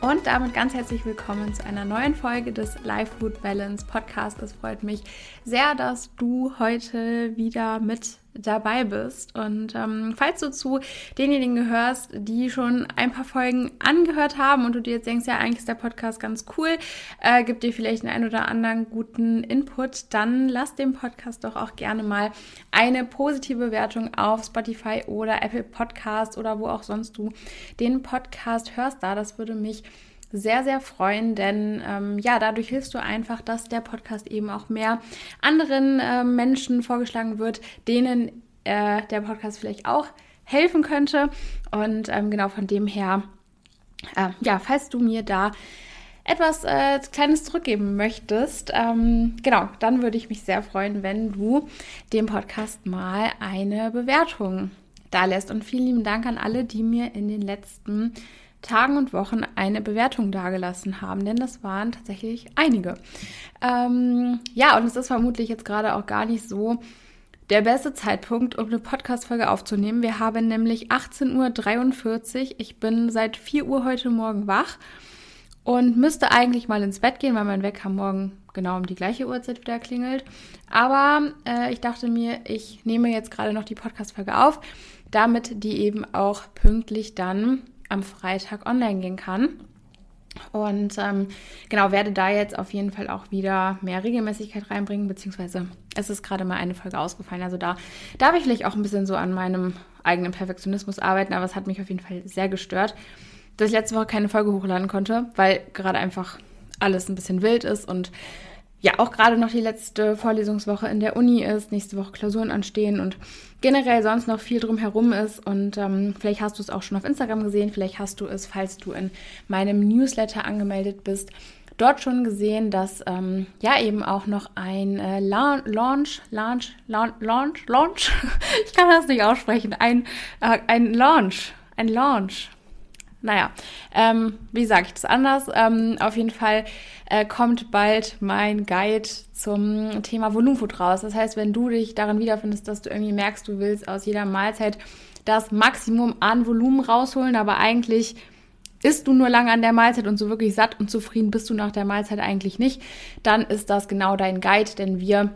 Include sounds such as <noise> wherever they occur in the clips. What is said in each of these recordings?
Und damit ganz herzlich willkommen zu einer neuen Folge des Life Food Balance Podcast. Es freut mich sehr, dass du heute wieder mit dabei bist. Und ähm, falls du zu denjenigen gehörst, die schon ein paar Folgen angehört haben und du dir jetzt denkst, ja, eigentlich ist der Podcast ganz cool, äh, gibt dir vielleicht einen oder anderen guten Input, dann lass dem Podcast doch auch gerne mal eine positive Bewertung auf Spotify oder Apple Podcast oder wo auch sonst du den Podcast hörst da. Das würde mich sehr, sehr freuen, denn ähm, ja, dadurch hilfst du einfach, dass der Podcast eben auch mehr anderen äh, Menschen vorgeschlagen wird, denen äh, der Podcast vielleicht auch helfen könnte. Und ähm, genau von dem her, äh, ja, falls du mir da etwas äh, Kleines zurückgeben möchtest, ähm, genau, dann würde ich mich sehr freuen, wenn du dem Podcast mal eine Bewertung da lässt. Und vielen lieben Dank an alle, die mir in den letzten Tagen und Wochen eine Bewertung dagelassen haben, denn das waren tatsächlich einige. Ähm, ja, und es ist vermutlich jetzt gerade auch gar nicht so der beste Zeitpunkt, um eine Podcast-Folge aufzunehmen. Wir haben nämlich 18.43 Uhr. Ich bin seit 4 Uhr heute Morgen wach und müsste eigentlich mal ins Bett gehen, weil mein Wecker morgen genau um die gleiche Uhrzeit wieder klingelt. Aber äh, ich dachte mir, ich nehme jetzt gerade noch die Podcast-Folge auf, damit die eben auch pünktlich dann am Freitag online gehen kann. Und ähm, genau, werde da jetzt auf jeden Fall auch wieder mehr Regelmäßigkeit reinbringen, beziehungsweise es ist gerade mal eine Folge ausgefallen. Also da darf ich vielleicht auch ein bisschen so an meinem eigenen Perfektionismus arbeiten, aber es hat mich auf jeden Fall sehr gestört, dass ich letzte Woche keine Folge hochladen konnte, weil gerade einfach alles ein bisschen wild ist und ja auch gerade noch die letzte Vorlesungswoche in der Uni ist, nächste Woche Klausuren anstehen und generell sonst noch viel drumherum ist. Und ähm, vielleicht hast du es auch schon auf Instagram gesehen, vielleicht hast du es, falls du in meinem Newsletter angemeldet bist, dort schon gesehen, dass ähm, ja eben auch noch ein äh, La Launch, Launch, Launch, Launch, Launch, ich kann das nicht aussprechen, ein, äh, ein Launch, ein Launch naja, ähm, wie sage ich das anders? Ähm, auf jeden Fall äh, kommt bald mein Guide zum Thema Volumenfood raus. Das heißt, wenn du dich darin wiederfindest, dass du irgendwie merkst, du willst aus jeder Mahlzeit das Maximum an Volumen rausholen, aber eigentlich isst du nur lange an der Mahlzeit und so wirklich satt und zufrieden bist du nach der Mahlzeit eigentlich nicht, dann ist das genau dein Guide, denn wir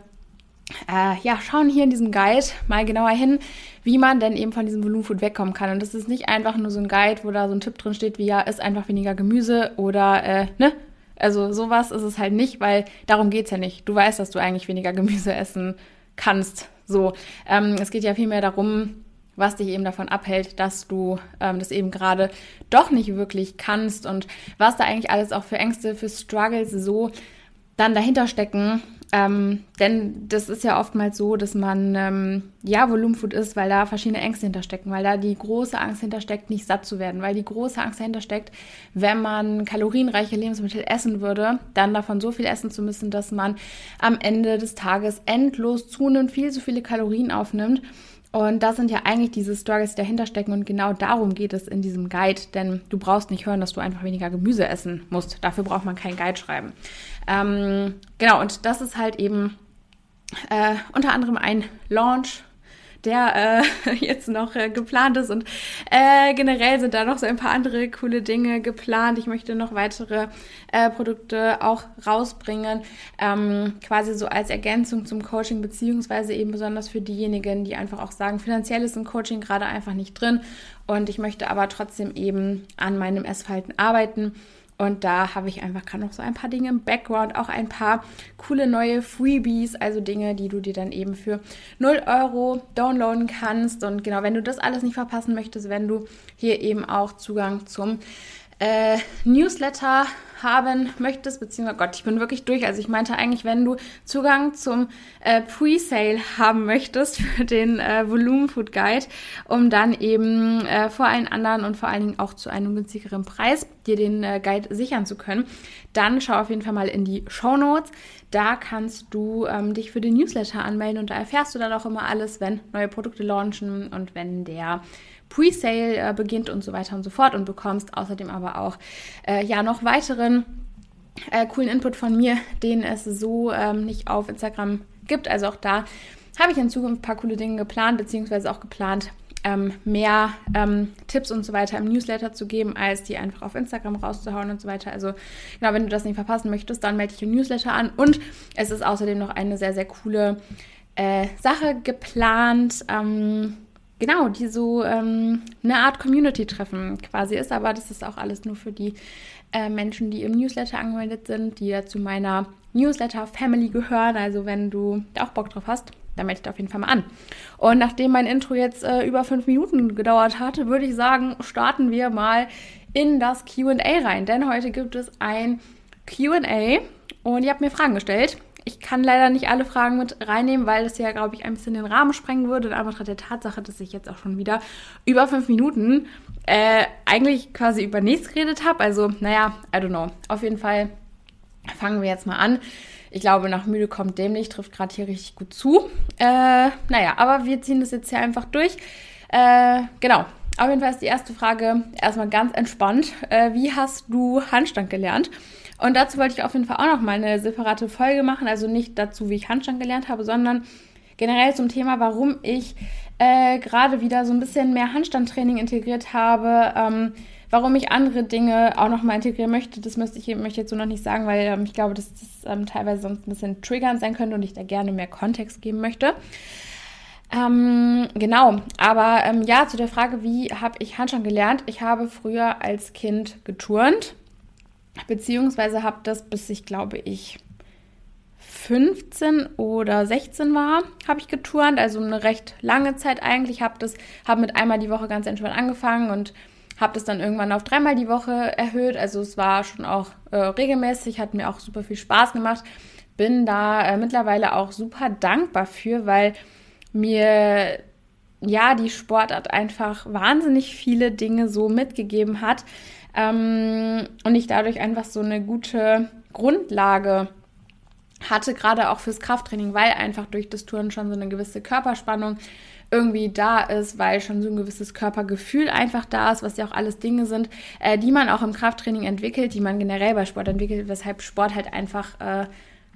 äh, ja, schauen hier in diesem Guide mal genauer hin, wie man denn eben von diesem Volumenfood wegkommen kann. Und das ist nicht einfach nur so ein Guide, wo da so ein Tipp drin steht, wie ja, isst einfach weniger Gemüse oder, äh, ne? Also sowas ist es halt nicht, weil darum geht's ja nicht. Du weißt, dass du eigentlich weniger Gemüse essen kannst. So, ähm, es geht ja vielmehr darum, was dich eben davon abhält, dass du ähm, das eben gerade doch nicht wirklich kannst und was da eigentlich alles auch für Ängste, für Struggles so dann dahinter stecken, ähm, denn das ist ja oftmals so, dass man ähm, ja Volumenfood isst, weil da verschiedene Ängste hinterstecken, weil da die große Angst hintersteckt, nicht satt zu werden, weil die große Angst dahinter steckt, wenn man kalorienreiche Lebensmittel essen würde, dann davon so viel essen zu müssen, dass man am Ende des Tages endlos zunimmt, viel zu viele Kalorien aufnimmt. Und das sind ja eigentlich diese Struggles, die dahinter stecken. Und genau darum geht es in diesem Guide. Denn du brauchst nicht hören, dass du einfach weniger Gemüse essen musst. Dafür braucht man keinen Guide schreiben. Ähm, genau, und das ist halt eben äh, unter anderem ein Launch der äh, <laughs> jetzt noch äh, geplant ist. Und äh, generell sind da noch so ein paar andere coole Dinge geplant. Ich möchte noch weitere äh, Produkte auch rausbringen, ähm, quasi so als Ergänzung zum Coaching, beziehungsweise eben besonders für diejenigen, die einfach auch sagen, finanziell ist ein Coaching gerade einfach nicht drin. Und ich möchte aber trotzdem eben an meinem Essverhalten arbeiten und da habe ich einfach gerade noch so ein paar Dinge im Background, auch ein paar coole neue Freebies, also Dinge, die du dir dann eben für 0 Euro downloaden kannst. Und genau, wenn du das alles nicht verpassen möchtest, wenn du hier eben auch Zugang zum äh, Newsletter haben möchtest, beziehungsweise Gott, ich bin wirklich durch. Also ich meinte eigentlich, wenn du Zugang zum äh, Pre-Sale haben möchtest für den äh, Volumen Food Guide, um dann eben äh, vor allen anderen und vor allen Dingen auch zu einem günstigeren Preis dir den äh, Guide sichern zu können, dann schau auf jeden Fall mal in die Show Notes. Da kannst du ähm, dich für den Newsletter anmelden und da erfährst du dann auch immer alles, wenn neue Produkte launchen und wenn der Pre-Sale äh, beginnt und so weiter und so fort und bekommst außerdem aber auch äh, ja noch weiteren äh, coolen Input von mir, den es so ähm, nicht auf Instagram gibt. Also auch da habe ich in Zukunft ein paar coole Dinge geplant, beziehungsweise auch geplant, ähm, mehr ähm, Tipps und so weiter im Newsletter zu geben, als die einfach auf Instagram rauszuhauen und so weiter. Also genau, wenn du das nicht verpassen möchtest, dann melde dich im Newsletter an. Und es ist außerdem noch eine sehr, sehr coole äh, Sache geplant. Ähm, genau, die so ähm, eine Art Community-Treffen quasi ist. Aber das ist auch alles nur für die äh, Menschen, die im Newsletter angemeldet sind, die ja zu meiner Newsletter-Family gehören. Also wenn du da auch Bock drauf hast, dann melde ich dich auf jeden Fall mal an. Und nachdem mein Intro jetzt äh, über fünf Minuten gedauert hatte, würde ich sagen, starten wir mal in das QA rein. Denn heute gibt es ein QA und ihr habt mir Fragen gestellt. Ich kann leider nicht alle Fragen mit reinnehmen, weil das ja, glaube ich, ein bisschen den Rahmen sprengen würde. In Anbetracht der Tatsache, dass ich jetzt auch schon wieder über fünf Minuten äh, eigentlich quasi über nichts geredet habe. Also, naja, I don't know. Auf jeden Fall fangen wir jetzt mal an. Ich glaube, nach müde kommt dämlich, trifft gerade hier richtig gut zu. Äh, naja, aber wir ziehen das jetzt hier einfach durch. Äh, genau. Auf jeden Fall ist die erste Frage erstmal ganz entspannt. Äh, wie hast du Handstand gelernt? Und dazu wollte ich auf jeden Fall auch noch mal eine separate Folge machen. Also nicht dazu, wie ich Handstand gelernt habe, sondern generell zum Thema, warum ich äh, gerade wieder so ein bisschen mehr Handstandtraining integriert habe. Ähm, warum ich andere Dinge auch noch mal integrieren möchte, das möchte ich, möchte ich jetzt so noch nicht sagen, weil ähm, ich glaube, dass das ähm, teilweise sonst ein bisschen triggernd sein könnte und ich da gerne mehr Kontext geben möchte. Ähm, genau, aber ähm, ja, zu der Frage, wie habe ich Handstand gelernt? Ich habe früher als Kind geturnt beziehungsweise habe das, bis ich glaube ich 15 oder 16 war, habe ich geturnt, also eine recht lange Zeit eigentlich. Habe das, habe mit einmal die Woche ganz entspannt angefangen und habe das dann irgendwann auf dreimal die Woche erhöht. Also es war schon auch äh, regelmäßig, hat mir auch super viel Spaß gemacht. Bin da äh, mittlerweile auch super dankbar für, weil mir ja die Sportart einfach wahnsinnig viele Dinge so mitgegeben hat, ähm, und ich dadurch einfach so eine gute Grundlage hatte, gerade auch fürs Krafttraining, weil einfach durch das Touren schon so eine gewisse Körperspannung irgendwie da ist, weil schon so ein gewisses Körpergefühl einfach da ist, was ja auch alles Dinge sind, äh, die man auch im Krafttraining entwickelt, die man generell bei Sport entwickelt, weshalb Sport halt einfach, äh,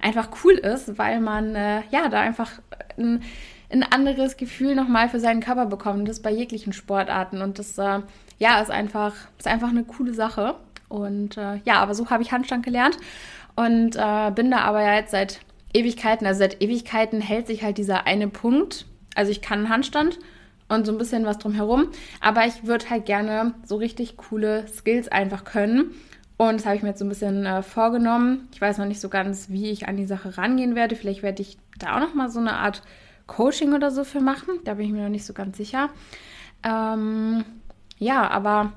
einfach cool ist, weil man äh, ja da einfach ein, ein anderes Gefühl nochmal für seinen Körper bekommt. Das bei jeglichen Sportarten. Und das äh, ja, ist einfach, ist einfach eine coole Sache. Und äh, ja, aber so habe ich Handstand gelernt und äh, bin da aber ja jetzt seit Ewigkeiten, also seit Ewigkeiten hält sich halt dieser eine Punkt. Also ich kann Handstand und so ein bisschen was drumherum, aber ich würde halt gerne so richtig coole Skills einfach können. Und das habe ich mir jetzt so ein bisschen äh, vorgenommen. Ich weiß noch nicht so ganz, wie ich an die Sache rangehen werde. Vielleicht werde ich da auch noch mal so eine Art Coaching oder so für machen. Da bin ich mir noch nicht so ganz sicher. Ähm, ja, aber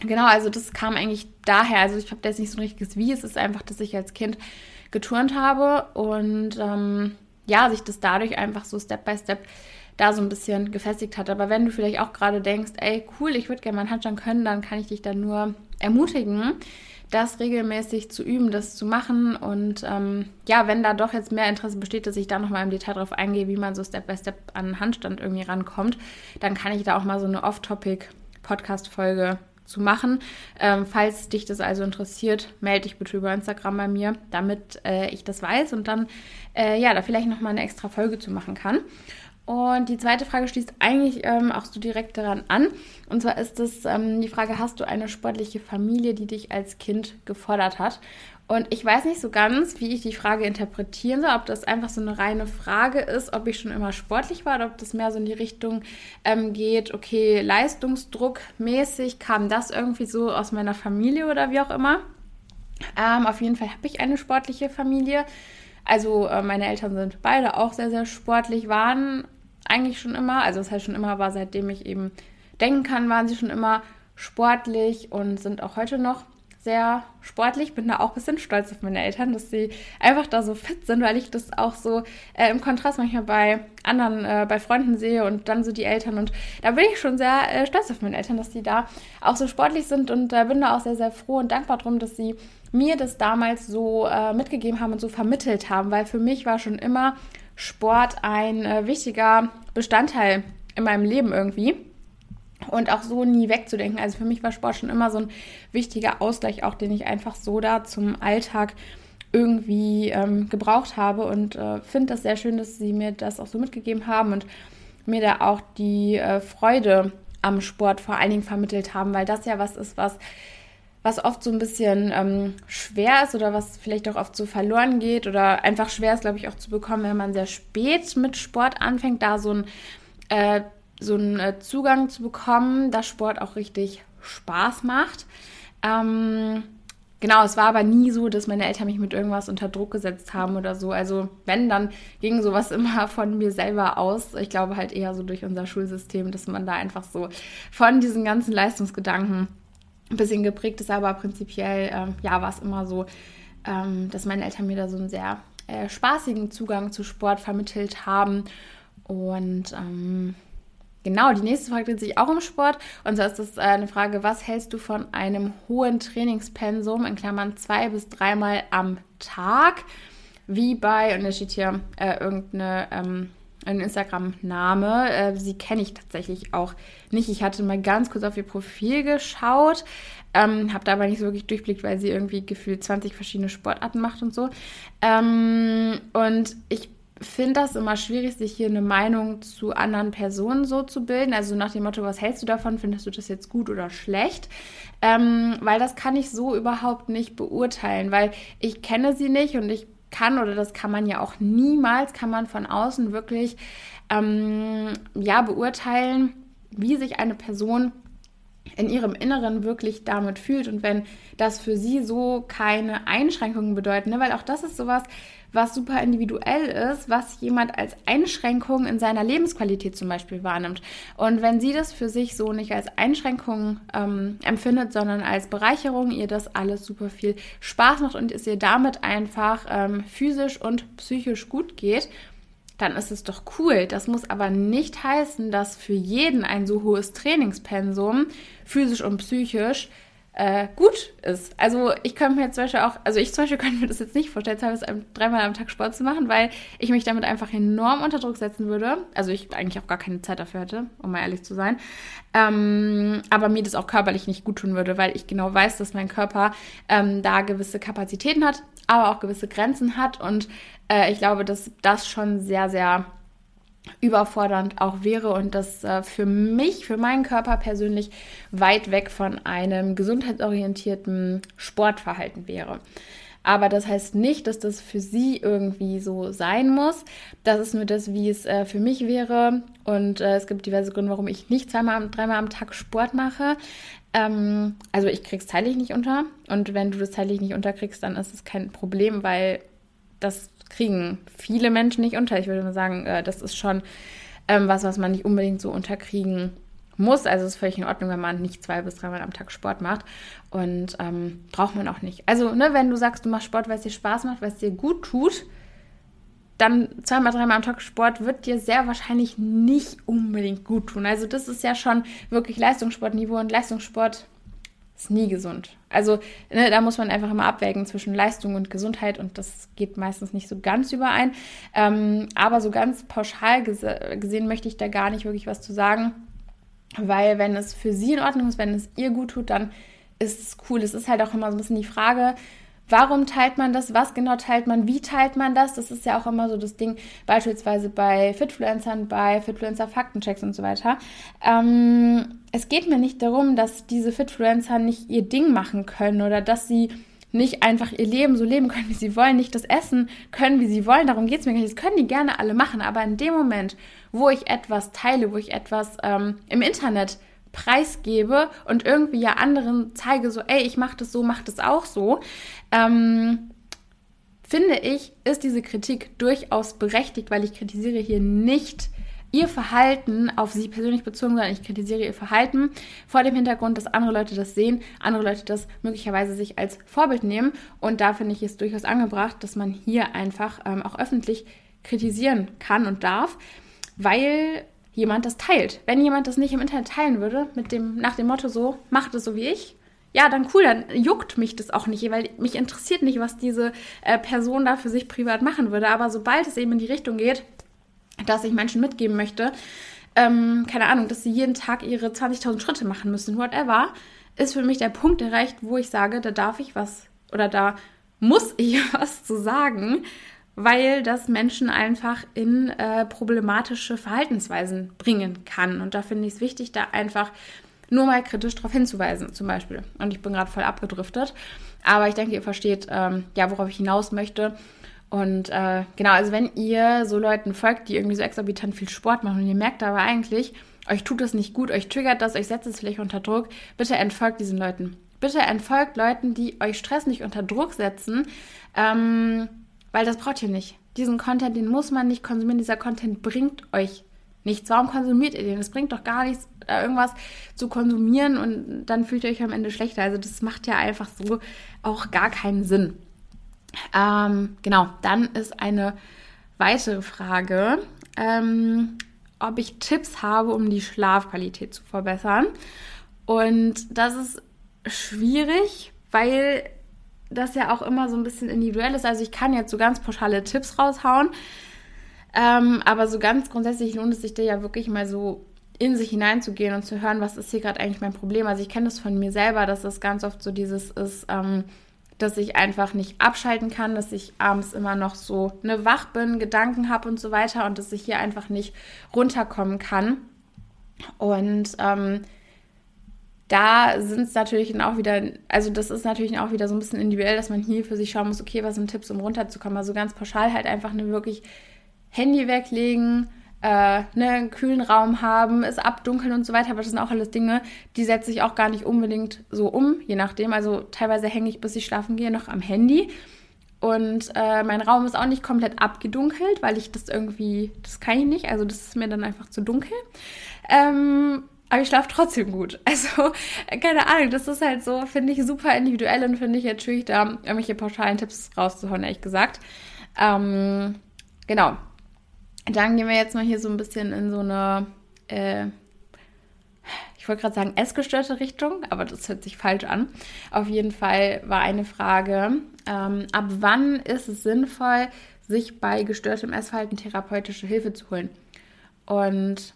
genau, also das kam eigentlich daher. Also ich habe da jetzt nicht so ein richtiges Wie. Es ist einfach, dass ich als Kind geturnt habe und ähm, ja, sich das dadurch einfach so Step by Step da so ein bisschen gefestigt hat. Aber wenn du vielleicht auch gerade denkst, ey, cool, ich würde gerne meinen Handstand können, dann kann ich dich da nur ermutigen, das regelmäßig zu üben, das zu machen. Und ähm, ja, wenn da doch jetzt mehr Interesse besteht, dass ich da nochmal im Detail drauf eingehe, wie man so Step by Step an Handstand irgendwie rankommt, dann kann ich da auch mal so eine Off-Topic Podcast-Folge zu machen. Ähm, falls dich das also interessiert, melde dich bitte über Instagram bei mir, damit äh, ich das weiß und dann äh, ja da vielleicht noch mal eine extra Folge zu machen kann. Und die zweite Frage schließt eigentlich ähm, auch so direkt daran an. Und zwar ist es ähm, die Frage, hast du eine sportliche Familie, die dich als Kind gefordert hat? Und ich weiß nicht so ganz, wie ich die Frage interpretieren soll, ob das einfach so eine reine Frage ist, ob ich schon immer sportlich war oder ob das mehr so in die Richtung ähm, geht, okay, Leistungsdruck mäßig kam das irgendwie so aus meiner Familie oder wie auch immer. Ähm, auf jeden Fall habe ich eine sportliche Familie. Also äh, meine Eltern sind beide auch sehr, sehr sportlich, waren eigentlich schon immer, also das heißt schon immer war, seitdem ich eben denken kann, waren sie schon immer sportlich und sind auch heute noch sehr sportlich. Bin da auch ein bisschen stolz auf meine Eltern, dass sie einfach da so fit sind, weil ich das auch so äh, im Kontrast manchmal bei anderen, äh, bei Freunden sehe und dann so die Eltern. Und da bin ich schon sehr äh, stolz auf meine Eltern, dass die da auch so sportlich sind und äh, bin da auch sehr, sehr froh und dankbar drum, dass sie mir das damals so äh, mitgegeben haben und so vermittelt haben, weil für mich war schon immer Sport ein äh, wichtiger Bestandteil in meinem Leben irgendwie und auch so nie wegzudenken. Also für mich war Sport schon immer so ein wichtiger Ausgleich, auch den ich einfach so da zum Alltag irgendwie ähm, gebraucht habe und äh, finde das sehr schön, dass sie mir das auch so mitgegeben haben und mir da auch die äh, Freude am Sport vor allen Dingen vermittelt haben, weil das ja was ist, was was oft so ein bisschen ähm, schwer ist oder was vielleicht auch oft so verloren geht oder einfach schwer ist, glaube ich, auch zu bekommen, wenn man sehr spät mit Sport anfängt, da so ein äh, so einen äh, Zugang zu bekommen, dass Sport auch richtig Spaß macht. Ähm, genau, es war aber nie so, dass meine Eltern mich mit irgendwas unter Druck gesetzt haben oder so. Also wenn, dann ging sowas <laughs> immer von mir selber aus. Ich glaube halt eher so durch unser Schulsystem, dass man da einfach so von diesen ganzen Leistungsgedanken ein bisschen geprägt ist. Aber prinzipiell, ähm, ja, war es immer so, ähm, dass meine Eltern mir da so einen sehr äh, spaßigen Zugang zu Sport vermittelt haben. Und ähm, Genau, die nächste Frage dreht sich auch um Sport. Und zwar ist das äh, eine Frage, was hältst du von einem hohen Trainingspensum, in Klammern zwei bis dreimal am Tag? Wie bei, und da steht hier äh, irgendeine ähm, ein Instagram-Name. Äh, sie kenne ich tatsächlich auch nicht. Ich hatte mal ganz kurz auf ihr Profil geschaut, ähm, habe da aber nicht so wirklich durchblickt, weil sie irgendwie gefühlt 20 verschiedene Sportarten macht und so. Ähm, und ich finde das immer schwierig, sich hier eine Meinung zu anderen Personen so zu bilden. Also nach dem Motto, was hältst du davon? Findest du das jetzt gut oder schlecht? Ähm, weil das kann ich so überhaupt nicht beurteilen, weil ich kenne sie nicht und ich kann oder das kann man ja auch niemals, kann man von außen wirklich ähm, ja beurteilen, wie sich eine Person in ihrem Inneren wirklich damit fühlt und wenn das für sie so keine Einschränkungen bedeuten, ne? weil auch das ist sowas, was super individuell ist, was jemand als Einschränkung in seiner Lebensqualität zum Beispiel wahrnimmt. Und wenn sie das für sich so nicht als Einschränkung ähm, empfindet, sondern als Bereicherung, ihr das alles super viel Spaß macht und es ihr damit einfach ähm, physisch und psychisch gut geht, dann ist es doch cool. Das muss aber nicht heißen, dass für jeden ein so hohes Trainingspensum, physisch und psychisch, äh, gut ist. Also ich könnte mir zum Beispiel auch, also ich zum Beispiel <laughs> könnte mir das jetzt nicht vorstellen, dreimal am Tag Sport zu machen, weil ich mich damit einfach enorm unter Druck setzen würde. Also ich eigentlich auch gar keine Zeit dafür hätte, um mal ehrlich zu sein. Ähm, aber mir das auch körperlich nicht gut tun würde, weil ich genau weiß, dass mein Körper ähm, da gewisse Kapazitäten hat, aber auch gewisse Grenzen hat. Und äh, ich glaube, dass das schon sehr, sehr überfordernd auch wäre und das äh, für mich, für meinen Körper persönlich weit weg von einem gesundheitsorientierten Sportverhalten wäre. Aber das heißt nicht, dass das für sie irgendwie so sein muss. Das ist nur das, wie es äh, für mich wäre. Und äh, es gibt diverse Gründe, warum ich nicht zweimal, dreimal am Tag Sport mache. Ähm, also ich krieg's zeitlich nicht unter. Und wenn du das zeitlich nicht unterkriegst, dann ist es kein Problem, weil das kriegen viele Menschen nicht unter. Ich würde mal sagen, äh, das ist schon ähm, was, was man nicht unbedingt so unterkriegen muss. Also es ist völlig in Ordnung, wenn man nicht zwei bis dreimal am Tag Sport macht. Und ähm, braucht man auch nicht. Also, ne, wenn du sagst, du machst Sport, weil es dir Spaß macht, weil es dir gut tut, dann zweimal, dreimal am Tag Sport wird dir sehr wahrscheinlich nicht unbedingt gut tun. Also das ist ja schon wirklich Leistungssportniveau und Leistungssport ist nie gesund. Also ne, da muss man einfach immer abwägen zwischen Leistung und Gesundheit und das geht meistens nicht so ganz überein. Ähm, aber so ganz pauschal gese gesehen möchte ich da gar nicht wirklich was zu sagen, weil wenn es für sie in Ordnung ist, wenn es ihr gut tut, dann ist es cool. Es ist halt auch immer so ein bisschen die Frage, Warum teilt man das? Was genau teilt man? Wie teilt man das? Das ist ja auch immer so das Ding, beispielsweise bei Fitfluencern, bei Fitfluencer-Faktenchecks und so weiter. Ähm, es geht mir nicht darum, dass diese Fitfluencer nicht ihr Ding machen können oder dass sie nicht einfach ihr Leben so leben können, wie sie wollen, nicht das Essen können, wie sie wollen. Darum geht es mir gar nicht. Das können die gerne alle machen. Aber in dem Moment, wo ich etwas teile, wo ich etwas ähm, im Internet preisgebe und irgendwie ja anderen zeige, so, ey, ich mache das so, mach das auch so, ähm, finde ich, ist diese Kritik durchaus berechtigt, weil ich kritisiere hier nicht ihr Verhalten auf sie persönlich bezogen, sondern ich kritisiere ihr Verhalten vor dem Hintergrund, dass andere Leute das sehen, andere Leute das möglicherweise sich als Vorbild nehmen. Und da finde ich es durchaus angebracht, dass man hier einfach ähm, auch öffentlich kritisieren kann und darf, weil jemand das teilt. Wenn jemand das nicht im Internet teilen würde, mit dem, nach dem Motto so, macht es so wie ich, ja, dann cool, dann juckt mich das auch nicht, weil mich interessiert nicht, was diese äh, Person da für sich privat machen würde. Aber sobald es eben in die Richtung geht, dass ich Menschen mitgeben möchte, ähm, keine Ahnung, dass sie jeden Tag ihre 20.000 Schritte machen müssen, whatever, ist für mich der Punkt erreicht, wo ich sage, da darf ich was oder da muss <laughs> ich was zu sagen, weil das Menschen einfach in äh, problematische Verhaltensweisen bringen kann. Und da finde ich es wichtig, da einfach nur mal kritisch darauf hinzuweisen, zum Beispiel. Und ich bin gerade voll abgedriftet. Aber ich denke, ihr versteht, ähm, ja, worauf ich hinaus möchte. Und äh, genau, also wenn ihr so Leuten folgt, die irgendwie so exorbitant viel Sport machen und ihr merkt aber eigentlich, euch tut das nicht gut, euch triggert das, euch setzt es vielleicht unter Druck, bitte entfolgt diesen Leuten. Bitte entfolgt Leuten, die euch Stress nicht unter Druck setzen, ähm, weil das braucht ihr nicht. Diesen Content, den muss man nicht konsumieren. Dieser Content bringt euch nichts. Warum konsumiert ihr den? Es bringt doch gar nichts, irgendwas zu konsumieren und dann fühlt ihr euch am Ende schlechter. Also das macht ja einfach so auch gar keinen Sinn. Ähm, genau, dann ist eine weitere Frage, ähm, ob ich Tipps habe, um die Schlafqualität zu verbessern. Und das ist schwierig, weil das ja auch immer so ein bisschen individuell ist. Also ich kann jetzt so ganz pauschale Tipps raushauen, ähm, aber so ganz grundsätzlich lohnt es sich da ja wirklich mal so in sich hineinzugehen und zu hören, was ist hier gerade eigentlich mein Problem. Also ich kenne das von mir selber, dass das ganz oft so dieses ist, ähm, dass ich einfach nicht abschalten kann, dass ich abends immer noch so eine wach bin, Gedanken habe und so weiter und dass ich hier einfach nicht runterkommen kann. Und ähm, da sind es natürlich auch wieder, also das ist natürlich auch wieder so ein bisschen individuell, dass man hier für sich schauen muss, okay, was sind Tipps, um runterzukommen. Also ganz pauschal halt einfach eine wirklich Handy weglegen, äh, ne, einen kühlen Raum haben, es abdunkeln und so weiter. Aber das sind auch alles Dinge, die setze ich auch gar nicht unbedingt so um, je nachdem. Also teilweise hänge ich, bis ich schlafen gehe, noch am Handy. Und äh, mein Raum ist auch nicht komplett abgedunkelt, weil ich das irgendwie, das kann ich nicht. Also das ist mir dann einfach zu dunkel. Ähm, aber ich schlafe trotzdem gut. <laughs> Also, keine Ahnung, das ist halt so, finde ich super individuell und finde ich jetzt schwierig, da irgendwelche pauschalen Tipps rauszuhauen, ehrlich gesagt. Ähm, genau. Dann gehen wir jetzt mal hier so ein bisschen in so eine, äh, ich wollte gerade sagen, essgestörte Richtung, aber das hört sich falsch an. Auf jeden Fall war eine Frage, ähm, ab wann ist es sinnvoll, sich bei gestörtem Essverhalten therapeutische Hilfe zu holen? Und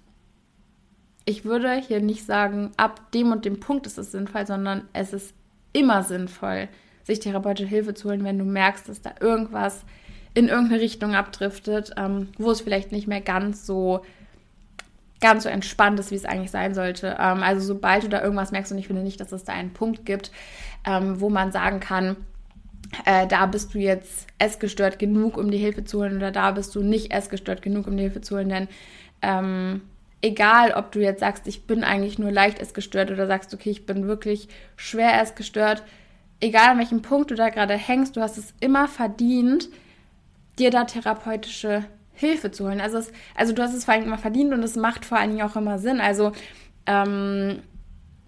ich würde hier nicht sagen, ab dem und dem Punkt ist es sinnvoll, sondern es ist immer sinnvoll, sich therapeutische Hilfe zu holen, wenn du merkst, dass da irgendwas in irgendeine Richtung abdriftet, ähm, wo es vielleicht nicht mehr ganz so ganz so entspannt ist, wie es eigentlich sein sollte. Ähm, also sobald du da irgendwas merkst, und ich finde nicht, dass es da einen Punkt gibt, ähm, wo man sagen kann, äh, da bist du jetzt essgestört genug, um die Hilfe zu holen, oder da bist du nicht essgestört genug, um die Hilfe zu holen, denn ähm, egal, ob du jetzt sagst, ich bin eigentlich nur leicht essgestört oder sagst, okay, ich bin wirklich schwer essgestört, egal an welchem Punkt du da gerade hängst, du hast es immer verdient, dir da therapeutische Hilfe zu holen. Also, es, also du hast es vor allem immer verdient und es macht vor allen Dingen auch immer Sinn. Also ähm,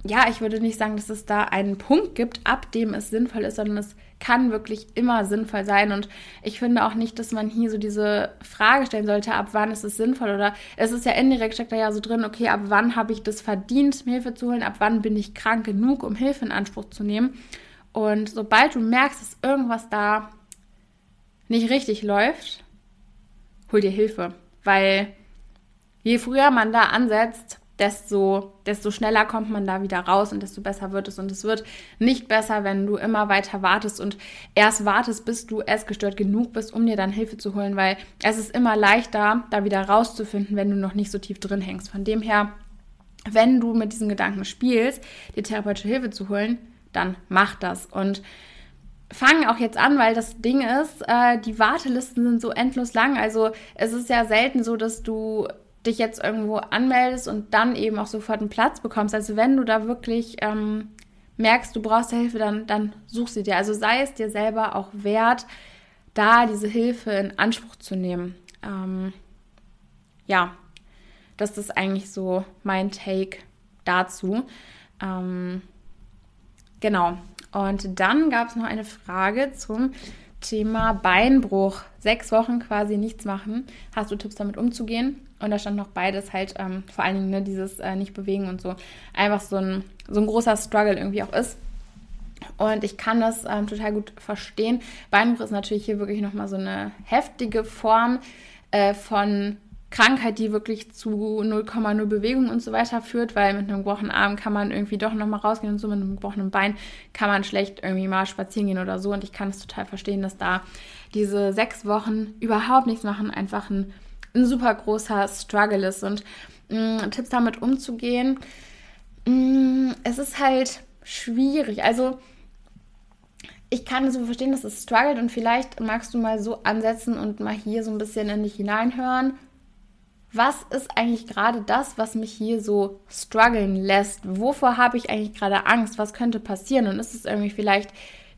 ja, ich würde nicht sagen, dass es da einen Punkt gibt, ab dem es sinnvoll ist, sondern es kann wirklich immer sinnvoll sein. Und ich finde auch nicht, dass man hier so diese Frage stellen sollte, ab wann ist es sinnvoll? Oder es ist ja indirekt steckt da ja so drin, okay, ab wann habe ich das verdient, mir Hilfe zu holen? Ab wann bin ich krank genug, um Hilfe in Anspruch zu nehmen? Und sobald du merkst, dass irgendwas da nicht richtig läuft, hol dir Hilfe. Weil je früher man da ansetzt, desto, desto schneller kommt man da wieder raus und desto besser wird es. Und es wird nicht besser, wenn du immer weiter wartest und erst wartest, bis du essgestört genug bist, um dir dann Hilfe zu holen, weil es ist immer leichter, da wieder rauszufinden, wenn du noch nicht so tief drin hängst. Von dem her, wenn du mit diesen Gedanken spielst, dir therapeutische Hilfe zu holen, dann mach das. Und fangen auch jetzt an, weil das Ding ist, äh, die Wartelisten sind so endlos lang. Also es ist ja selten so, dass du dich jetzt irgendwo anmeldest und dann eben auch sofort einen Platz bekommst. Also wenn du da wirklich ähm, merkst, du brauchst Hilfe, dann, dann such sie dir. Also sei es dir selber auch wert, da diese Hilfe in Anspruch zu nehmen. Ähm, ja, das ist eigentlich so mein Take dazu. Ähm, genau. Und dann gab es noch eine Frage zum Thema Beinbruch. Sechs Wochen quasi nichts machen. Hast du Tipps damit umzugehen? Und da stand noch beides halt, ähm, vor allen Dingen ne, dieses äh, Nicht-Bewegen und so, einfach so ein, so ein großer Struggle irgendwie auch ist. Und ich kann das ähm, total gut verstehen. Beinbruch ist natürlich hier wirklich nochmal so eine heftige Form äh, von Krankheit, die wirklich zu 0,0 Bewegung und so weiter führt, weil mit einem gebrochenen Arm kann man irgendwie doch nochmal rausgehen und so mit einem gebrochenen Bein kann man schlecht irgendwie mal spazieren gehen oder so. Und ich kann es total verstehen, dass da diese sechs Wochen überhaupt nichts machen einfach ein, ein super großer Struggle ist. Und mh, mm, Tipps damit umzugehen, mh, mm, es ist halt schwierig. Also ich kann so verstehen, dass es struggelt und vielleicht magst du mal so ansetzen und mal hier so ein bisschen in dich hineinhören was ist eigentlich gerade das, was mich hier so strugglen lässt? Wovor habe ich eigentlich gerade Angst? Was könnte passieren? Und ist es irgendwie vielleicht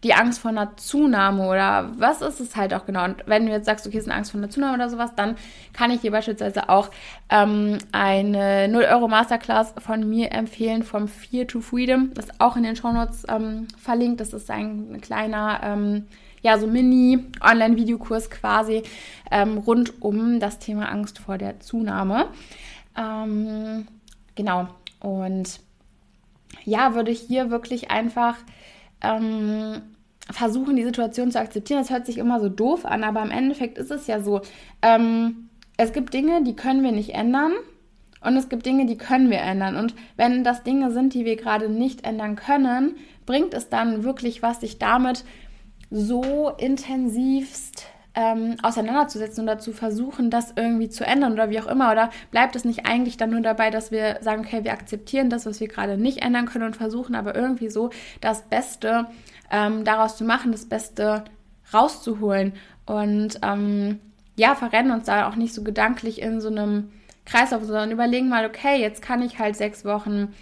die Angst vor einer Zunahme oder was ist es halt auch genau? Und wenn du jetzt sagst, okay, es ist eine Angst vor einer Zunahme oder sowas, dann kann ich dir beispielsweise auch ähm, eine 0-Euro-Masterclass von mir empfehlen vom Fear to Freedom. Das ist auch in den Shownotes ähm, verlinkt. Das ist ein kleiner ähm, ja, so Mini-Online-Videokurs quasi ähm, rund um das Thema Angst vor der Zunahme. Ähm, genau. Und ja, würde hier wirklich einfach ähm, versuchen, die Situation zu akzeptieren. Das hört sich immer so doof an, aber im Endeffekt ist es ja so. Ähm, es gibt Dinge, die können wir nicht ändern. Und es gibt Dinge, die können wir ändern. Und wenn das Dinge sind, die wir gerade nicht ändern können, bringt es dann wirklich was, sich damit so intensivst ähm, auseinanderzusetzen oder zu versuchen, das irgendwie zu ändern oder wie auch immer? Oder bleibt es nicht eigentlich dann nur dabei, dass wir sagen, okay, wir akzeptieren das, was wir gerade nicht ändern können und versuchen aber irgendwie so das Beste ähm, daraus zu machen, das Beste rauszuholen und ähm, ja, verrennen uns da auch nicht so gedanklich in so einem Kreislauf, sondern überlegen mal, okay, jetzt kann ich halt sechs Wochen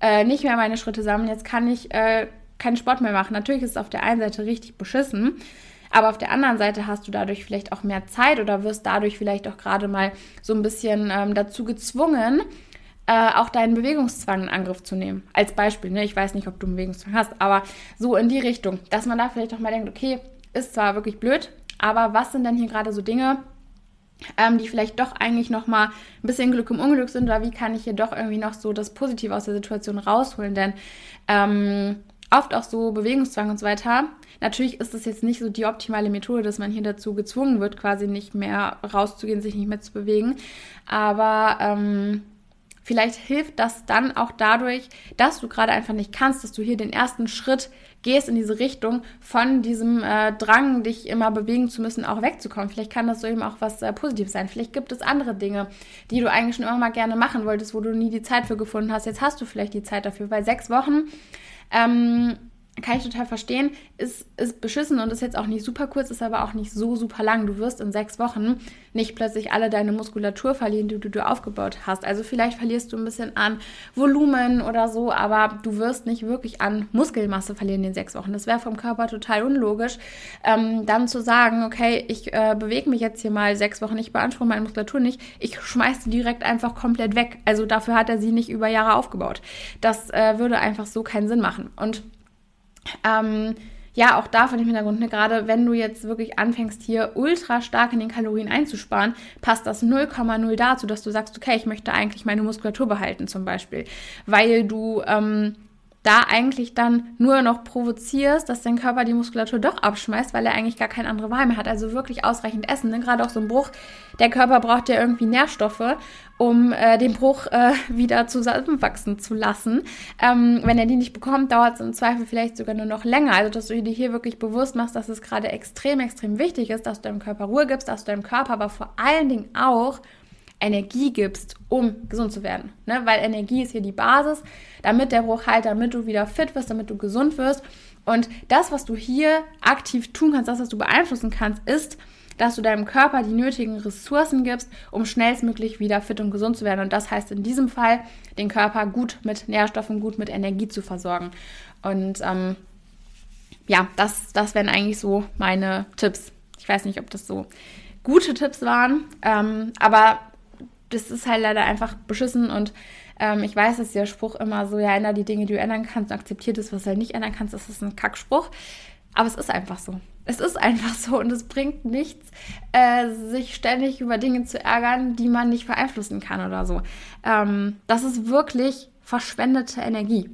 äh, nicht mehr meine Schritte sammeln, jetzt kann ich äh, keinen Sport mehr machen. Natürlich ist es auf der einen Seite richtig beschissen, aber auf der anderen Seite hast du dadurch vielleicht auch mehr Zeit oder wirst dadurch vielleicht auch gerade mal so ein bisschen ähm, dazu gezwungen, äh, auch deinen Bewegungszwang in Angriff zu nehmen. Als Beispiel, ne? ich weiß nicht, ob du einen Bewegungszwang hast, aber so in die Richtung, dass man da vielleicht auch mal denkt, okay, ist zwar wirklich blöd, aber was sind denn hier gerade so Dinge, ähm, die vielleicht doch eigentlich noch mal ein bisschen Glück im Unglück sind oder wie kann ich hier doch irgendwie noch so das Positive aus der Situation rausholen? Denn ähm, oft auch so Bewegungszwang und so weiter. Natürlich ist es jetzt nicht so die optimale Methode, dass man hier dazu gezwungen wird, quasi nicht mehr rauszugehen, sich nicht mehr zu bewegen. Aber ähm, vielleicht hilft das dann auch dadurch, dass du gerade einfach nicht kannst, dass du hier den ersten Schritt gehst in diese Richtung von diesem äh, Drang, dich immer bewegen zu müssen, auch wegzukommen. Vielleicht kann das so eben auch was äh, Positives sein. Vielleicht gibt es andere Dinge, die du eigentlich schon immer mal gerne machen wolltest, wo du nie die Zeit für gefunden hast. Jetzt hast du vielleicht die Zeit dafür, weil sechs Wochen ähm, kann ich total verstehen, ist, ist beschissen und ist jetzt auch nicht super kurz, ist aber auch nicht so super lang. Du wirst in sechs Wochen nicht plötzlich alle deine Muskulatur verlieren, die du, du aufgebaut hast. Also vielleicht verlierst du ein bisschen an Volumen oder so, aber du wirst nicht wirklich an Muskelmasse verlieren in den sechs Wochen. Das wäre vom Körper total unlogisch, ähm, dann zu sagen, okay, ich äh, bewege mich jetzt hier mal sechs Wochen, ich beanspruche meine Muskulatur nicht, ich schmeiße direkt einfach komplett weg. Also dafür hat er sie nicht über Jahre aufgebaut. Das äh, würde einfach so keinen Sinn machen. Und ähm, ja, auch da von dem Hintergrund, ne, gerade wenn du jetzt wirklich anfängst, hier ultra stark in den Kalorien einzusparen, passt das 0,0 dazu, dass du sagst, okay, ich möchte eigentlich meine Muskulatur behalten zum Beispiel, weil du ähm, da eigentlich dann nur noch provozierst, dass dein Körper die Muskulatur doch abschmeißt, weil er eigentlich gar keine andere Wahl mehr hat. Also wirklich ausreichend essen. Ne? Gerade auch so ein Bruch, der Körper braucht ja irgendwie Nährstoffe, um äh, den Bruch äh, <laughs> wieder zusammenwachsen zu lassen. Ähm, wenn er die nicht bekommt, dauert es im Zweifel vielleicht sogar nur noch länger. Also dass du dir hier wirklich bewusst machst, dass es gerade extrem, extrem wichtig ist, dass du deinem Körper Ruhe gibst, dass du deinem Körper aber vor allen Dingen auch Energie gibst, um gesund zu werden. Ne? Weil Energie ist hier die Basis, damit der Bruch heilt, damit du wieder fit wirst, damit du gesund wirst. Und das, was du hier aktiv tun kannst, das, was du beeinflussen kannst, ist, dass du deinem Körper die nötigen Ressourcen gibst, um schnellstmöglich wieder fit und gesund zu werden. Und das heißt in diesem Fall, den Körper gut mit Nährstoffen, gut mit Energie zu versorgen. Und ähm, ja, das, das wären eigentlich so meine Tipps. Ich weiß nicht, ob das so gute Tipps waren, ähm, aber das ist halt leider einfach beschissen und ähm, ich weiß, dass der Spruch immer so, ja, änder die Dinge, die du ändern kannst, akzeptiert es, was du halt nicht ändern kannst, das ist ein Kackspruch. Aber es ist einfach so. Es ist einfach so und es bringt nichts, äh, sich ständig über Dinge zu ärgern, die man nicht beeinflussen kann oder so. Ähm, das ist wirklich verschwendete Energie.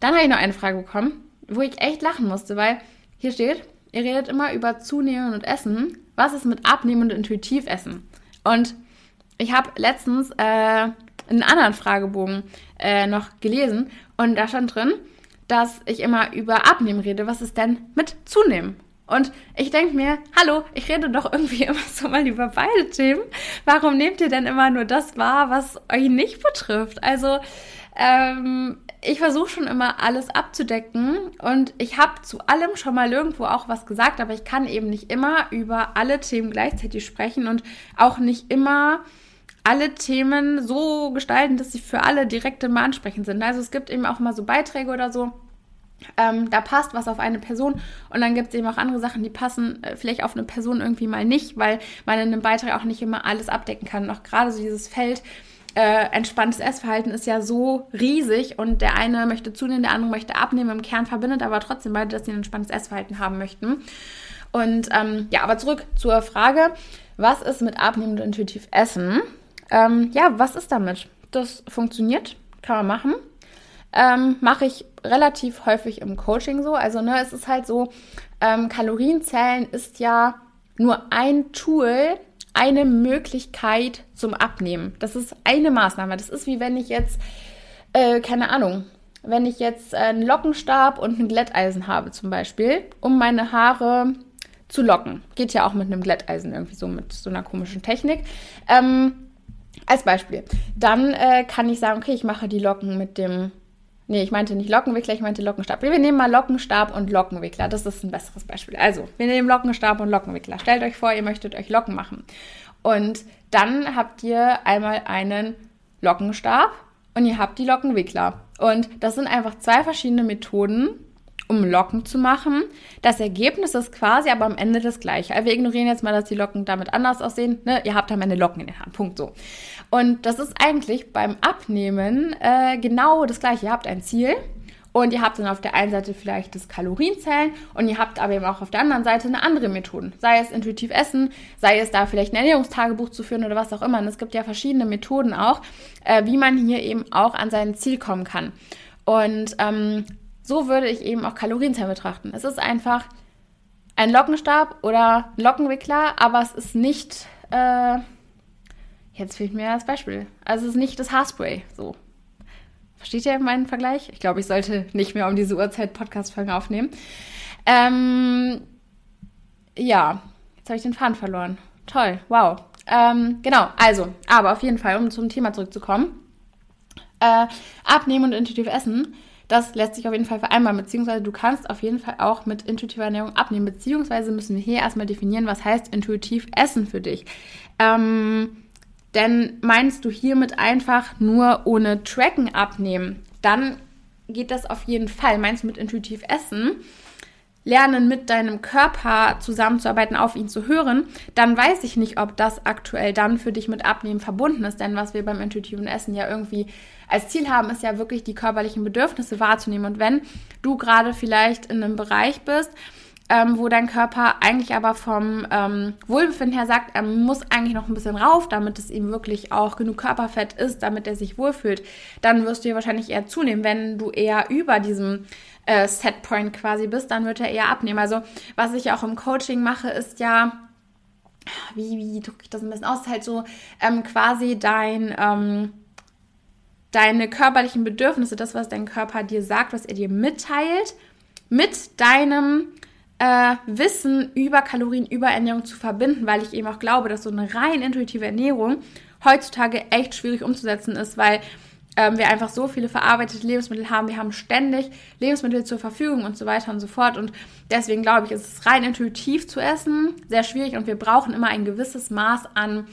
Dann habe ich noch eine Frage bekommen, wo ich echt lachen musste, weil hier steht, ihr redet immer über Zunehmen und Essen. Was ist mit Abnehmen und intuitiv Essen? Und ich habe letztens äh, einen anderen Fragebogen äh, noch gelesen und da stand drin, dass ich immer über Abnehmen rede. Was ist denn mit Zunehmen? Und ich denke mir, hallo, ich rede doch irgendwie <laughs> immer so mal über beide Themen. Warum nehmt ihr denn immer nur das wahr, was euch nicht betrifft? Also, ähm, ich versuche schon immer alles abzudecken und ich habe zu allem schon mal irgendwo auch was gesagt, aber ich kann eben nicht immer über alle Themen gleichzeitig sprechen und auch nicht immer alle Themen so gestalten, dass sie für alle direkt immer ansprechend sind. Also es gibt eben auch mal so Beiträge oder so, ähm, da passt was auf eine Person und dann gibt es eben auch andere Sachen, die passen äh, vielleicht auf eine Person irgendwie mal nicht, weil man in einem Beitrag auch nicht immer alles abdecken kann. Und auch gerade so dieses Feld äh, entspanntes Essverhalten ist ja so riesig und der eine möchte zunehmen, der andere möchte abnehmen. Im Kern verbindet aber trotzdem beide, dass sie ein entspanntes Essverhalten haben möchten. Und ähm, ja, aber zurück zur Frage, was ist mit Abnehmen und intuitiv Essen? Ähm, ja, was ist damit? Das funktioniert, kann man machen. Ähm, Mache ich relativ häufig im Coaching so. Also, ne, es ist halt so, ähm, Kalorienzählen ist ja nur ein Tool, eine Möglichkeit zum Abnehmen. Das ist eine Maßnahme. Das ist wie wenn ich jetzt, äh, keine Ahnung, wenn ich jetzt einen Lockenstab und ein Glätteisen habe zum Beispiel, um meine Haare zu locken. Geht ja auch mit einem Glätteisen irgendwie so, mit so einer komischen Technik. Ähm, als Beispiel. Dann äh, kann ich sagen, okay, ich mache die Locken mit dem. Nee, ich meinte nicht Lockenwickler, ich meinte Lockenstab. Wir nehmen mal Lockenstab und Lockenwickler. Das ist ein besseres Beispiel. Also, wir nehmen Lockenstab und Lockenwickler. Stellt euch vor, ihr möchtet euch Locken machen. Und dann habt ihr einmal einen Lockenstab und ihr habt die Lockenwickler. Und das sind einfach zwei verschiedene Methoden, um Locken zu machen. Das Ergebnis ist quasi aber am Ende das gleiche. Also wir ignorieren jetzt mal, dass die Locken damit anders aussehen. Ne? Ihr habt am Ende Locken in den Haaren. Punkt so. Und das ist eigentlich beim Abnehmen äh, genau das gleiche. Ihr habt ein Ziel. Und ihr habt dann auf der einen Seite vielleicht das Kalorienzählen und ihr habt aber eben auch auf der anderen Seite eine andere Methode. Sei es intuitiv essen, sei es da vielleicht ein Ernährungstagebuch zu führen oder was auch immer. Und es gibt ja verschiedene Methoden auch, äh, wie man hier eben auch an sein Ziel kommen kann. Und ähm, so würde ich eben auch Kalorienzählen betrachten. Es ist einfach ein Lockenstab oder Lockenwickler, aber es ist nicht, äh, jetzt fehlt mir das Beispiel. Also es ist nicht das Haarspray, so. Versteht ihr meinen Vergleich? Ich glaube, ich sollte nicht mehr um diese Uhrzeit Podcast-Folgen aufnehmen. Ähm, ja, jetzt habe ich den Faden verloren. Toll, wow. Ähm, genau, also, aber auf jeden Fall, um zum Thema zurückzukommen. Äh, abnehmen und intuitiv essen das lässt sich auf jeden Fall vereinbaren, beziehungsweise du kannst auf jeden Fall auch mit intuitiver Ernährung abnehmen, beziehungsweise müssen wir hier erstmal definieren, was heißt intuitiv Essen für dich. Ähm, denn meinst du hiermit einfach nur ohne Tracken abnehmen, dann geht das auf jeden Fall. Meinst du mit intuitiv Essen? lernen, mit deinem Körper zusammenzuarbeiten, auf ihn zu hören, dann weiß ich nicht, ob das aktuell dann für dich mit Abnehmen verbunden ist. Denn was wir beim intuitiven Essen ja irgendwie als Ziel haben, ist ja wirklich die körperlichen Bedürfnisse wahrzunehmen. Und wenn du gerade vielleicht in einem Bereich bist, ähm, wo dein Körper eigentlich aber vom ähm, Wohlbefinden her sagt, er muss eigentlich noch ein bisschen rauf, damit es ihm wirklich auch genug Körperfett ist, damit er sich wohlfühlt, dann wirst du hier wahrscheinlich eher zunehmen. Wenn du eher über diesem äh, Setpoint quasi bist, dann wird er eher abnehmen. Also was ich auch im Coaching mache, ist ja, wie, wie drücke ich das ein bisschen aus, halt so ähm, quasi dein... Deine körperlichen Bedürfnisse, das, was dein Körper dir sagt, was er dir mitteilt, mit deinem äh, Wissen über Kalorien, über Ernährung zu verbinden, weil ich eben auch glaube, dass so eine rein intuitive Ernährung heutzutage echt schwierig umzusetzen ist, weil ähm, wir einfach so viele verarbeitete Lebensmittel haben. Wir haben ständig Lebensmittel zur Verfügung und so weiter und so fort. Und deswegen glaube ich, ist es rein intuitiv zu essen sehr schwierig und wir brauchen immer ein gewisses Maß an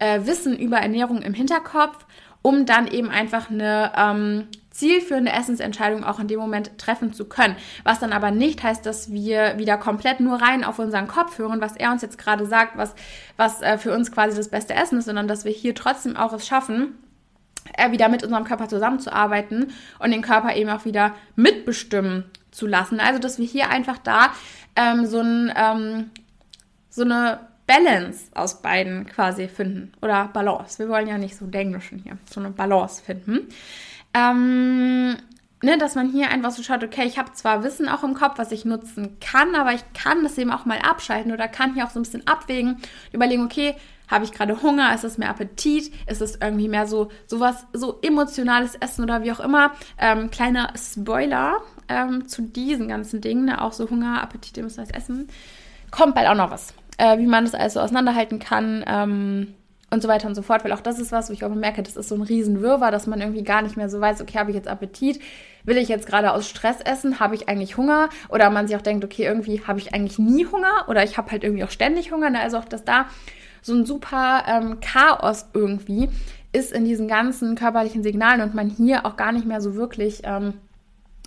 äh, Wissen über Ernährung im Hinterkopf, um dann eben einfach eine ähm, zielführende Essensentscheidung auch in dem Moment treffen zu können. Was dann aber nicht heißt, dass wir wieder komplett nur rein auf unseren Kopf hören, was er uns jetzt gerade sagt, was, was äh, für uns quasi das beste Essen ist, sondern dass wir hier trotzdem auch es schaffen, äh, wieder mit unserem Körper zusammenzuarbeiten und den Körper eben auch wieder mitbestimmen zu lassen. Also, dass wir hier einfach da ähm, so, ein, ähm, so eine Balance aus beiden quasi finden. Oder Balance. Wir wollen ja nicht so denglischen hier. So eine Balance finden. Ähm, ne, dass man hier einfach so schaut, okay, ich habe zwar Wissen auch im Kopf, was ich nutzen kann, aber ich kann das eben auch mal abschalten oder kann hier auch so ein bisschen abwägen, überlegen, okay, habe ich gerade Hunger? Ist es mehr Appetit? Ist es irgendwie mehr so sowas, so emotionales Essen oder wie auch immer? Ähm, kleiner Spoiler ähm, zu diesen ganzen Dingen, ne? auch so Hunger, Appetit, emotionales Essen. Kommt bald auch noch was, äh, wie man das alles so auseinanderhalten kann. Ähm, und so weiter und so fort, weil auch das ist was, wo ich auch merke, das ist so ein Riesenwirrwarr, dass man irgendwie gar nicht mehr so weiß, okay, habe ich jetzt Appetit? Will ich jetzt gerade aus Stress essen? Habe ich eigentlich Hunger? Oder man sich auch denkt, okay, irgendwie habe ich eigentlich nie Hunger oder ich habe halt irgendwie auch ständig Hunger. Ne? Also auch, dass da so ein super ähm, Chaos irgendwie ist in diesen ganzen körperlichen Signalen und man hier auch gar nicht mehr so wirklich ähm,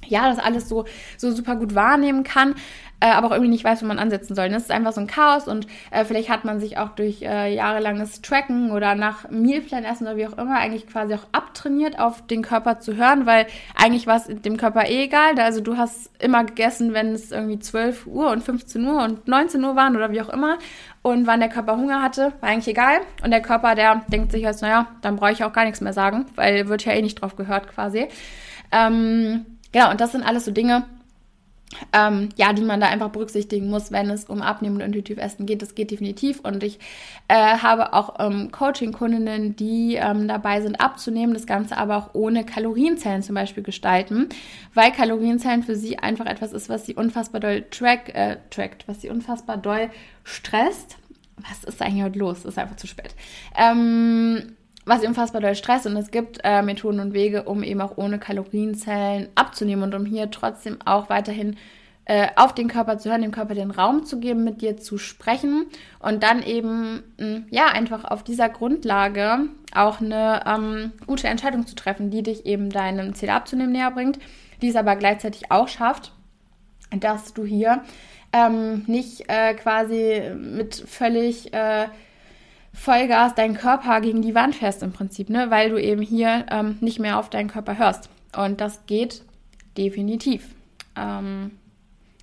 ja, das alles so, so super gut wahrnehmen kann, äh, aber auch irgendwie nicht weiß, wo man ansetzen soll. Das ist einfach so ein Chaos und äh, vielleicht hat man sich auch durch äh, jahrelanges Tracken oder nach Mealplan essen oder wie auch immer eigentlich quasi auch abtrainiert, auf den Körper zu hören, weil eigentlich war es dem Körper eh egal. Also du hast immer gegessen, wenn es irgendwie 12 Uhr und 15 Uhr und 19 Uhr waren oder wie auch immer. Und wann der Körper Hunger hatte, war eigentlich egal. Und der Körper, der denkt sich jetzt, naja, dann brauche ich auch gar nichts mehr sagen, weil wird ja eh nicht drauf gehört quasi. Ähm, Genau, und das sind alles so Dinge, ähm, ja, die man da einfach berücksichtigen muss, wenn es um Abnehmen und intuitiv Essen geht. Das geht definitiv. Und ich äh, habe auch ähm, Coaching-Kundinnen, die ähm, dabei sind, abzunehmen, das Ganze aber auch ohne Kalorienzellen zum Beispiel gestalten, weil Kalorienzellen für sie einfach etwas ist, was sie unfassbar doll track, äh, trackt, was sie unfassbar doll stresst. Was ist eigentlich heute los? Ist einfach zu spät. Ähm, was unfassbar doll Stress und es gibt äh, Methoden und Wege, um eben auch ohne Kalorienzellen abzunehmen und um hier trotzdem auch weiterhin äh, auf den Körper zu hören, dem Körper den Raum zu geben, mit dir zu sprechen und dann eben mh, hm, ja einfach auf dieser Grundlage auch eine ähm, gute Entscheidung zu treffen, die dich eben deinem Ziel abzunehmen näher bringt, die es aber gleichzeitig auch schafft, dass du hier ähm, nicht äh, quasi mit völlig äh, Vollgas deinen Körper gegen die Wand fährst im Prinzip, ne? weil du eben hier ähm, nicht mehr auf deinen Körper hörst. Und das geht definitiv. Ähm,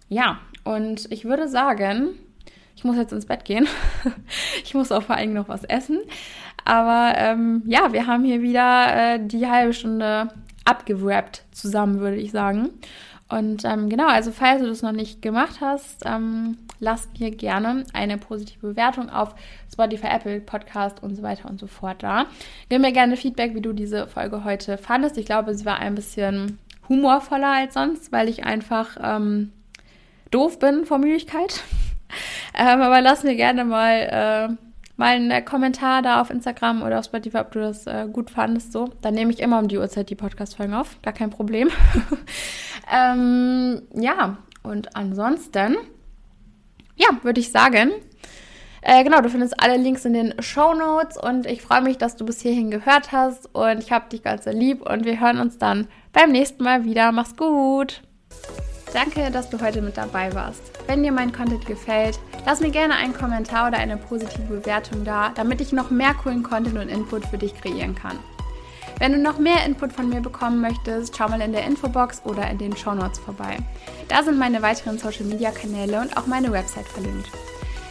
ja, und ich würde sagen, ich muss jetzt ins Bett gehen. <laughs> ich muss auch vor allem noch was essen. Aber ähm, ja, wir haben hier wieder äh, die halbe Stunde abgewrappt zusammen, würde ich sagen. Und ähm, genau, also falls du das noch nicht gemacht hast, ähm, lass mir gerne eine positive Bewertung auf Spotify, Apple Podcast und so weiter und so fort da. Gib mir gerne Feedback, wie du diese Folge heute fandest. Ich glaube, sie war ein bisschen humorvoller als sonst, weil ich einfach ähm, doof bin vor Müdigkeit. <laughs> ähm, aber lass mir gerne mal äh, mal einen Kommentar da auf Instagram oder auf Spotify, ob du das äh, gut fandest. So, dann nehme ich immer um die Uhrzeit die Podcast-Folgen auf, gar kein Problem. <laughs> ähm, ja, und ansonsten, ja, würde ich sagen, äh, genau, du findest alle Links in den Show Notes und ich freue mich, dass du bis hierhin gehört hast und ich habe dich ganz lieb und wir hören uns dann beim nächsten Mal wieder. Mach's gut! Danke, dass du heute mit dabei warst. Wenn dir mein Content gefällt, lass mir gerne einen Kommentar oder eine positive Bewertung da, damit ich noch mehr coolen Content und Input für dich kreieren kann. Wenn du noch mehr Input von mir bekommen möchtest, schau mal in der Infobox oder in den Show Notes vorbei. Da sind meine weiteren Social Media Kanäle und auch meine Website verlinkt.